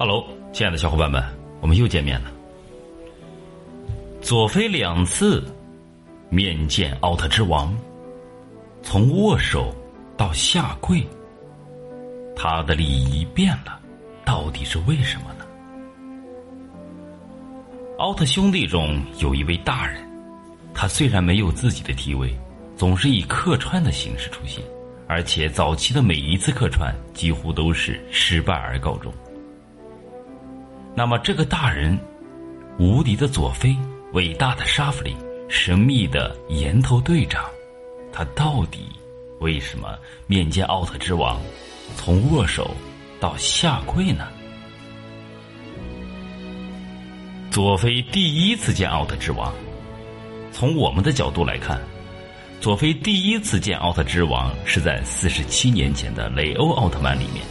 Hello，亲爱的小伙伴们，我们又见面了。佐菲两次面见奥特之王，从握手到下跪，他的礼仪变了，到底是为什么呢？奥特兄弟中有一位大人，他虽然没有自己的地位，总是以客串的形式出现，而且早期的每一次客串几乎都是失败而告终。那么，这个大人，无敌的佐菲，伟大的沙弗里，神秘的岩头队长，他到底为什么面见奥特之王，从握手到下跪呢？佐菲第一次见奥特之王，从我们的角度来看，佐菲第一次见奥特之王是在四十七年前的雷欧奥特曼里面。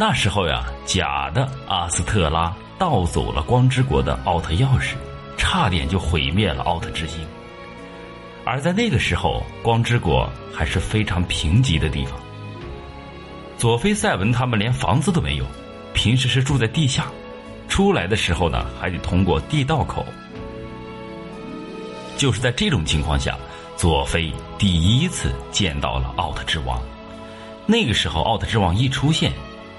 那时候呀，假的阿斯特拉盗走了光之国的奥特钥匙，差点就毁灭了奥特之星。而在那个时候，光之国还是非常贫瘠的地方。佐菲、赛文他们连房子都没有，平时是住在地下，出来的时候呢，还得通过地道口。就是在这种情况下，佐菲第一次见到了奥特之王。那个时候，奥特之王一出现。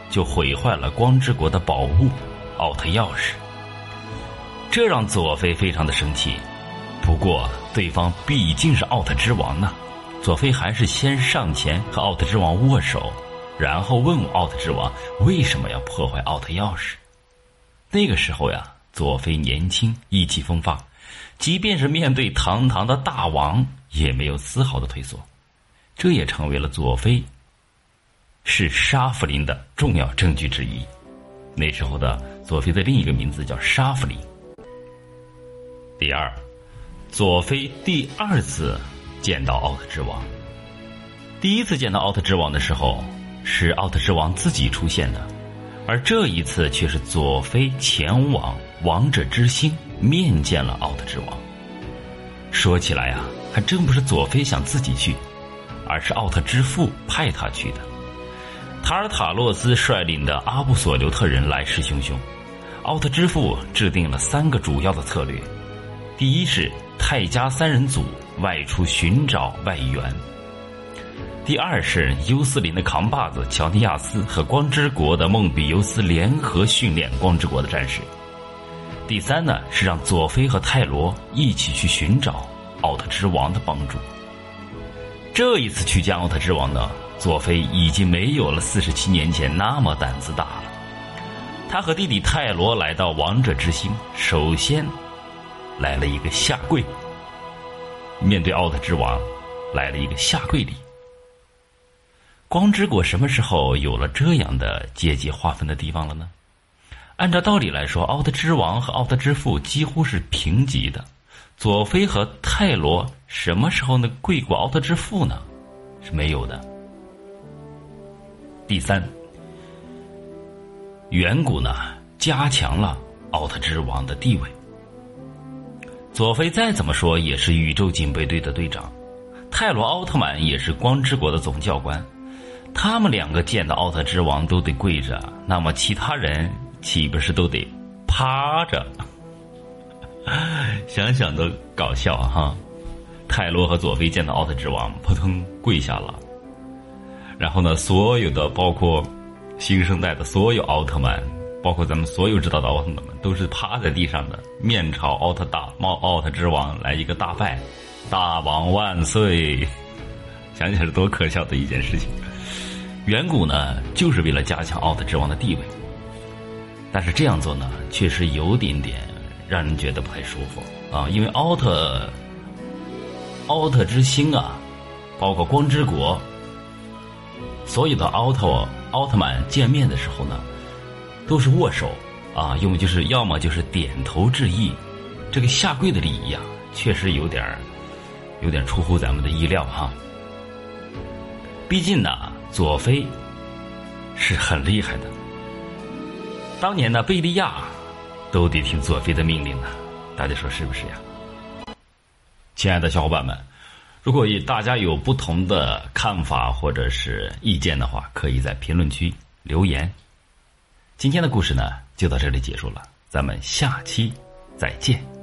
就毁坏了光之国的宝物——奥特钥匙，这让佐菲非常的生气。不过，对方毕竟是奥特之王呢，佐菲还是先上前和奥特之王握手，然后问奥特之王为什么要破坏奥特钥匙。那个时候呀，佐菲年轻，意气风发，即便是面对堂堂的大王，也没有丝毫的退缩，这也成为了佐菲。是沙弗林的重要证据之一。那时候的佐菲的另一个名字叫沙弗林。第二，佐菲第二次见到奥特之王。第一次见到奥特之王的时候，是奥特之王自己出现的，而这一次却是佐菲前往王者之星面见了奥特之王。说起来呀，还真不是佐菲想自己去，而是奥特之父派他去的。卡尔塔洛斯率领的阿布索留特人来势汹汹，奥特之父制定了三个主要的策略：第一是泰加三人组外出寻找外援；第二是尤斯林的扛把子乔尼亚斯和光之国的梦比尤斯联合训练光之国的战士；第三呢是让佐菲和泰罗一起去寻找奥特之王的帮助。这一次去见奥特之王呢？佐菲已经没有了四十七年前那么胆子大了。他和弟弟泰罗来到王者之星，首先来了一个下跪，面对奥特之王来了一个下跪礼。光之国什么时候有了这样的阶级划分的地方了呢？按照道理来说，奥特之王和奥特之父几乎是平级的。佐菲和泰罗什么时候能跪过奥特之父呢？是没有的。第三，远古呢加强了奥特之王的地位。佐菲再怎么说也是宇宙警备队的队长，泰罗奥特曼也是光之国的总教官，他们两个见到奥特之王都得跪着，那么其他人岂不是都得趴着？想想都搞笑哈！泰罗和佐菲见到奥特之王，扑通跪下了。然后呢，所有的包括新生代的所有奥特曼，包括咱们所有知道的奥特曼，都是趴在地上的，面朝奥特大猫奥特之王来一个大拜，大王万岁！想起来是多可笑的一件事情。远古呢，就是为了加强奥特之王的地位，但是这样做呢，确实有点点让人觉得不太舒服啊，因为奥特奥特之星啊，包括光之国。所有的奥特奥特曼见面的时候呢，都是握手啊，要么就是要么就是点头致意。这个下跪的礼仪啊，确实有点有点出乎咱们的意料哈。毕竟呢，佐菲是很厉害的。当年呢，贝利亚都得听佐菲的命令呢，大家说是不是呀？亲爱的小伙伴们。如果大家有不同的看法或者是意见的话，可以在评论区留言。今天的故事呢，就到这里结束了，咱们下期再见。